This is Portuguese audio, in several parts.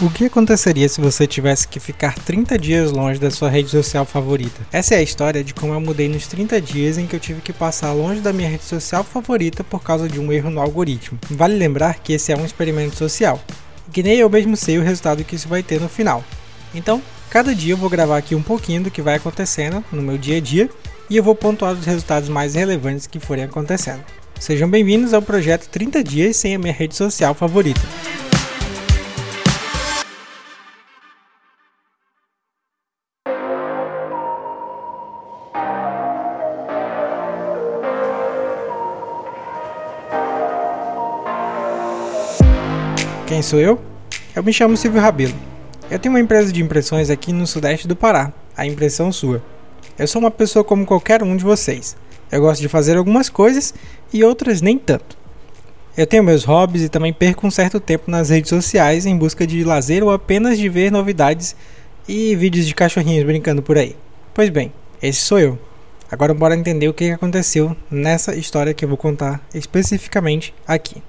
O que aconteceria se você tivesse que ficar 30 dias longe da sua rede social favorita? Essa é a história de como eu mudei nos 30 dias em que eu tive que passar longe da minha rede social favorita por causa de um erro no algoritmo. Vale lembrar que esse é um experimento social, que nem eu mesmo sei o resultado que isso vai ter no final. Então, cada dia eu vou gravar aqui um pouquinho do que vai acontecendo no meu dia a dia e eu vou pontuar os resultados mais relevantes que forem acontecendo. Sejam bem-vindos ao projeto 30 dias sem a minha rede social favorita. Quem sou eu? Eu me chamo Silvio Rabelo. Eu tenho uma empresa de impressões aqui no sudeste do Pará, a Impressão Sua. Eu sou uma pessoa como qualquer um de vocês. Eu gosto de fazer algumas coisas e outras nem tanto. Eu tenho meus hobbies e também perco um certo tempo nas redes sociais em busca de lazer ou apenas de ver novidades e vídeos de cachorrinhos brincando por aí. Pois bem, esse sou eu. Agora bora entender o que aconteceu nessa história que eu vou contar especificamente aqui.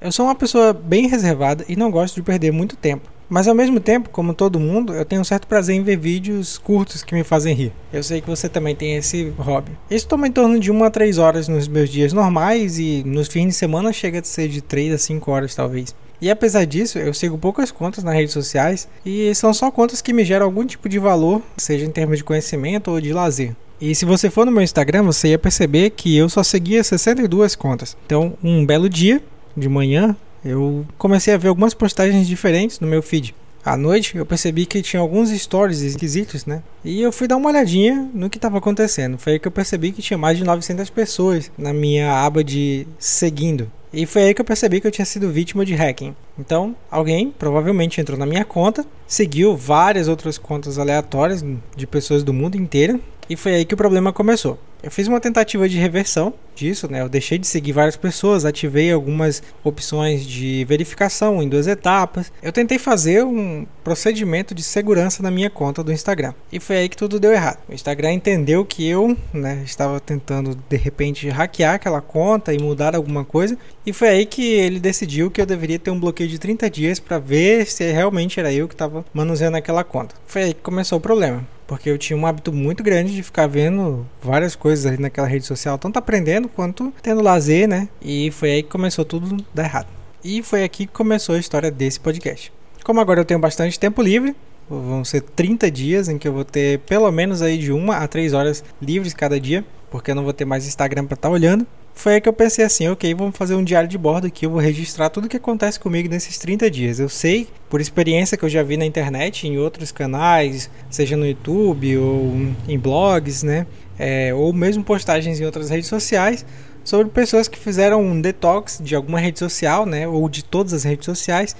Eu sou uma pessoa bem reservada e não gosto de perder muito tempo. Mas ao mesmo tempo, como todo mundo, eu tenho um certo prazer em ver vídeos curtos que me fazem rir. Eu sei que você também tem esse hobby. Isso toma em torno de 1 a 3 horas nos meus dias normais e nos fins de semana chega a ser de 3 a 5 horas talvez. E apesar disso, eu sigo poucas contas nas redes sociais e são só contas que me geram algum tipo de valor, seja em termos de conhecimento ou de lazer. E se você for no meu Instagram, você ia perceber que eu só seguia 62 contas. Então, um belo dia, de manhã, eu comecei a ver algumas postagens diferentes no meu feed. À noite eu percebi que tinha alguns stories esquisitos, né? E eu fui dar uma olhadinha no que estava acontecendo. Foi aí que eu percebi que tinha mais de 900 pessoas na minha aba de seguindo. E foi aí que eu percebi que eu tinha sido vítima de hacking. Então, alguém provavelmente entrou na minha conta, seguiu várias outras contas aleatórias de pessoas do mundo inteiro, e foi aí que o problema começou. Eu fiz uma tentativa de reversão disso, né? Eu deixei de seguir várias pessoas, ativei algumas opções de verificação em duas etapas. Eu tentei fazer um procedimento de segurança na minha conta do Instagram. E foi aí que tudo deu errado. O Instagram entendeu que eu, né, estava tentando de repente hackear aquela conta e mudar alguma coisa, e foi aí que ele decidiu que eu deveria ter um bloqueio de 30 dias para ver se realmente era eu que estava manuseando aquela conta. Foi aí que começou o problema porque eu tinha um hábito muito grande de ficar vendo várias coisas ali naquela rede social, tanto aprendendo quanto tendo lazer, né? E foi aí que começou tudo dar errado. E foi aqui que começou a história desse podcast. Como agora eu tenho bastante tempo livre, vão ser 30 dias em que eu vou ter pelo menos aí de uma a três horas livres cada dia, porque eu não vou ter mais Instagram para estar tá olhando foi aí que eu pensei assim, ok, vamos fazer um diário de bordo aqui, eu vou registrar tudo o que acontece comigo nesses 30 dias. Eu sei, por experiência que eu já vi na internet, em outros canais, seja no YouTube ou em blogs, né, é, ou mesmo postagens em outras redes sociais, sobre pessoas que fizeram um detox de alguma rede social, né, ou de todas as redes sociais,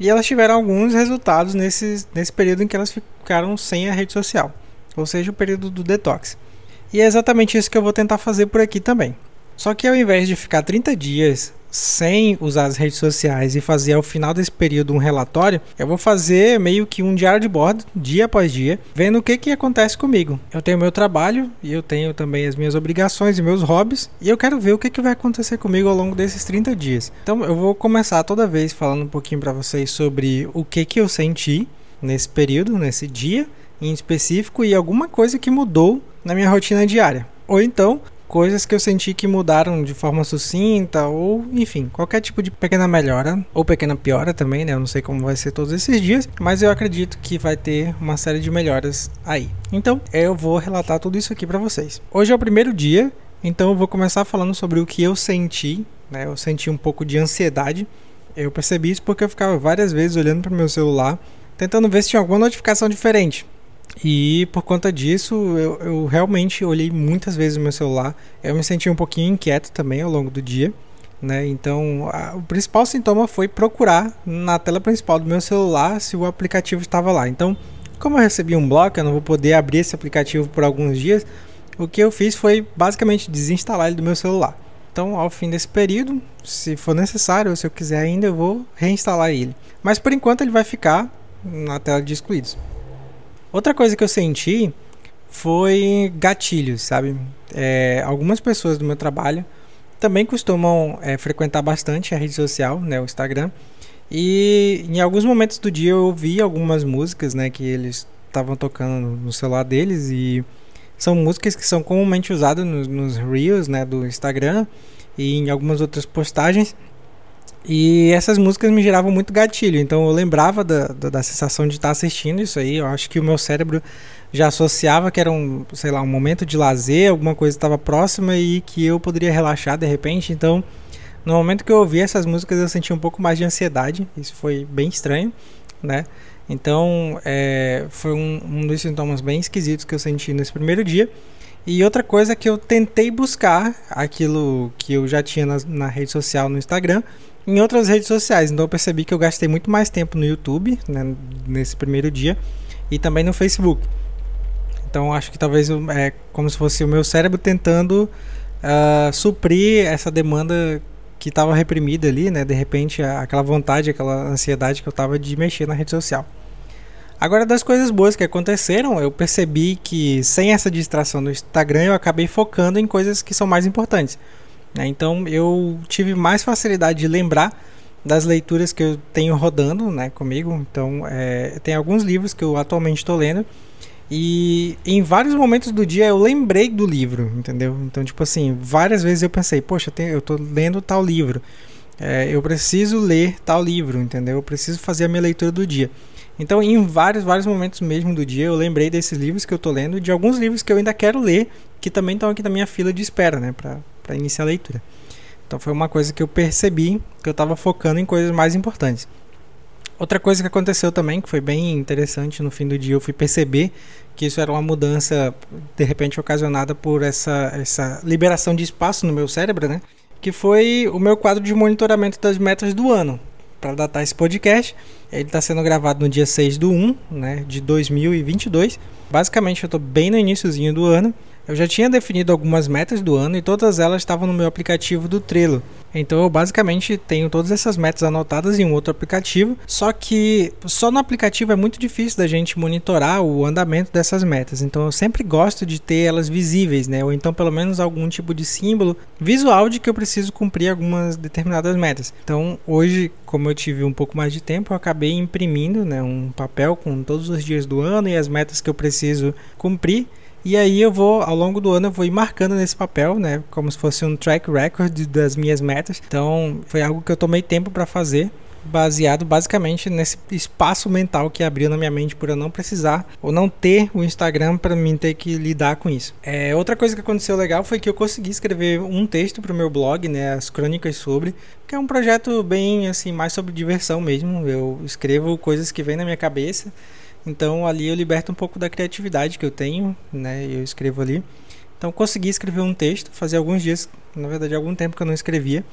e elas tiveram alguns resultados nesse, nesse período em que elas ficaram sem a rede social, ou seja, o período do detox. E é exatamente isso que eu vou tentar fazer por aqui também. Só que ao invés de ficar 30 dias sem usar as redes sociais e fazer ao final desse período um relatório, eu vou fazer meio que um diário de bordo, dia após dia, vendo o que, que acontece comigo. Eu tenho meu trabalho e eu tenho também as minhas obrigações e meus hobbies, e eu quero ver o que, que vai acontecer comigo ao longo desses 30 dias. Então eu vou começar toda vez falando um pouquinho para vocês sobre o que, que eu senti nesse período, nesse dia em específico e alguma coisa que mudou na minha rotina diária. Ou então, coisas que eu senti que mudaram de forma sucinta ou, enfim, qualquer tipo de pequena melhora ou pequena piora também, né? Eu não sei como vai ser todos esses dias, mas eu acredito que vai ter uma série de melhoras aí. Então, eu vou relatar tudo isso aqui para vocês. Hoje é o primeiro dia, então eu vou começar falando sobre o que eu senti, né? Eu senti um pouco de ansiedade. Eu percebi isso porque eu ficava várias vezes olhando para o meu celular, tentando ver se tinha alguma notificação diferente. E por conta disso, eu, eu, realmente olhei muitas vezes o meu celular. Eu me senti um pouquinho inquieto também ao longo do dia. Né? Então, a, o principal sintoma foi procurar na tela principal do meu celular se o aplicativo estava lá. Então, como eu recebi um bloco, eu não vou poder abrir esse aplicativo por alguns dias. O que eu fiz foi basicamente desinstalar ele do meu celular. Então, ao fim desse período, se for necessário ou se eu quiser ainda, eu vou reinstalar ele. Mas por enquanto ele vai ficar na tela de excluídos. Outra coisa que eu senti foi gatilhos, sabe? É, algumas pessoas do meu trabalho também costumam é, frequentar bastante a rede social, né, o Instagram, E em alguns momentos do dia eu ouvi algumas músicas, né, que eles estavam tocando no celular deles e são músicas que são comumente usadas nos, nos reels, né, do Instagram e em algumas outras postagens. E essas músicas me geravam muito gatilho, então eu lembrava da, da, da sensação de estar assistindo isso aí. Eu acho que o meu cérebro já associava que era um, sei lá, um momento de lazer, alguma coisa estava próxima e que eu poderia relaxar de repente. Então, no momento que eu ouvi essas músicas, eu senti um pouco mais de ansiedade. Isso foi bem estranho, né? Então, é, foi um, um dos sintomas bem esquisitos que eu senti nesse primeiro dia. E outra coisa é que eu tentei buscar aquilo que eu já tinha na, na, rede social no Instagram em outras redes sociais. Então eu percebi que eu gastei muito mais tempo no YouTube né, nesse primeiro dia e também no Facebook. Então acho que talvez é como se fosse o meu cérebro tentando uh, suprir essa demanda que estava reprimida ali, né? De repente aquela vontade, aquela ansiedade que eu tava de mexer na rede social. Agora, das coisas boas que aconteceram, eu percebi que sem essa distração no Instagram, eu acabei focando em coisas que são mais importantes. Né? Então, eu tive mais facilidade de lembrar das leituras que eu tenho rodando né, comigo. Então, é, tem alguns livros que eu atualmente estou lendo. E em vários momentos do dia eu lembrei do livro, entendeu? Então, tipo assim, várias vezes eu pensei, poxa, eu estou lendo tal livro. É, eu preciso ler tal livro, entendeu? Eu preciso fazer a minha leitura do dia. Então, em vários, vários momentos mesmo do dia, eu lembrei desses livros que eu estou lendo, de alguns livros que eu ainda quero ler, que também estão aqui na minha fila de espera, né, para iniciar a leitura. Então, foi uma coisa que eu percebi que eu estava focando em coisas mais importantes. Outra coisa que aconteceu também, que foi bem interessante no fim do dia, eu fui perceber que isso era uma mudança de repente ocasionada por essa, essa liberação de espaço no meu cérebro, né? Que foi o meu quadro de monitoramento das metas do ano para datar esse podcast. Ele está sendo gravado no dia 6 do 1 né, de 2022. Basicamente, eu estou bem no iníciozinho do ano. Eu já tinha definido algumas metas do ano e todas elas estavam no meu aplicativo do Trello. Então eu basicamente tenho todas essas metas anotadas em um outro aplicativo, só que só no aplicativo é muito difícil da gente monitorar o andamento dessas metas. Então eu sempre gosto de ter elas visíveis, né? Ou então pelo menos algum tipo de símbolo visual de que eu preciso cumprir algumas determinadas metas. Então hoje, como eu tive um pouco mais de tempo, eu acabei imprimindo, né, um papel com todos os dias do ano e as metas que eu preciso cumprir. E aí eu vou, ao longo do ano, eu vou ir marcando nesse papel, né? Como se fosse um track record das minhas metas. Então, foi algo que eu tomei tempo para fazer baseado basicamente nesse espaço mental que abriu na minha mente por eu não precisar ou não ter o Instagram para mim ter que lidar com isso. É, outra coisa que aconteceu legal foi que eu consegui escrever um texto para o meu blog, né, as crônicas sobre, que é um projeto bem assim mais sobre diversão mesmo. Eu escrevo coisas que vêm na minha cabeça então ali eu liberto um pouco da criatividade que eu tenho, né? Eu escrevo ali. Então consegui escrever um texto, fazia alguns dias, na verdade algum tempo que eu não escrevia.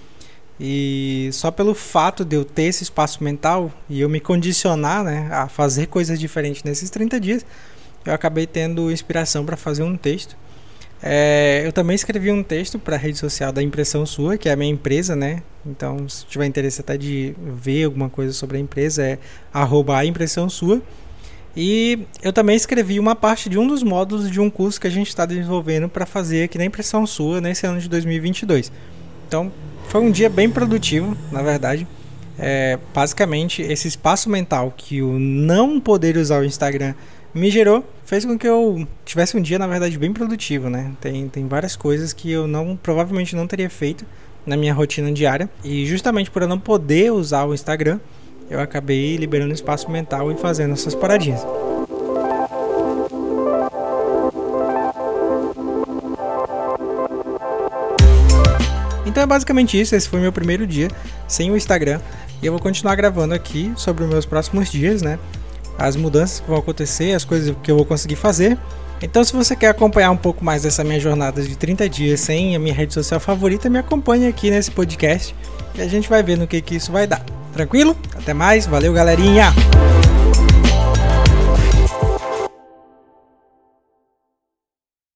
E só pelo fato de eu ter esse espaço mental e eu me condicionar né, a fazer coisas diferentes nesses 30 dias, eu acabei tendo inspiração para fazer um texto. É, eu também escrevi um texto para a rede social da Impressão Sua, que é a minha empresa, né? Então, se tiver interesse até de ver alguma coisa sobre a empresa, é arroba a impressão sua. E eu também escrevi uma parte de um dos módulos de um curso que a gente está desenvolvendo para fazer aqui na Impressão Sua nesse ano de 2022. Então, foi um dia bem produtivo, na verdade. É, basicamente, esse espaço mental que o não poder usar o Instagram me gerou fez com que eu tivesse um dia, na verdade, bem produtivo, né? Tem, tem várias coisas que eu não provavelmente não teria feito na minha rotina diária. E justamente por eu não poder usar o Instagram, eu acabei liberando espaço mental e fazendo essas paradinhas. Então é basicamente isso, esse foi meu primeiro dia sem o Instagram e eu vou continuar gravando aqui sobre os meus próximos dias, né? As mudanças que vão acontecer, as coisas que eu vou conseguir fazer. Então, se você quer acompanhar um pouco mais dessa minha jornada de 30 dias sem a minha rede social favorita, me acompanhe aqui nesse podcast e a gente vai ver no que, que isso vai dar. Tranquilo? Até mais, valeu galerinha!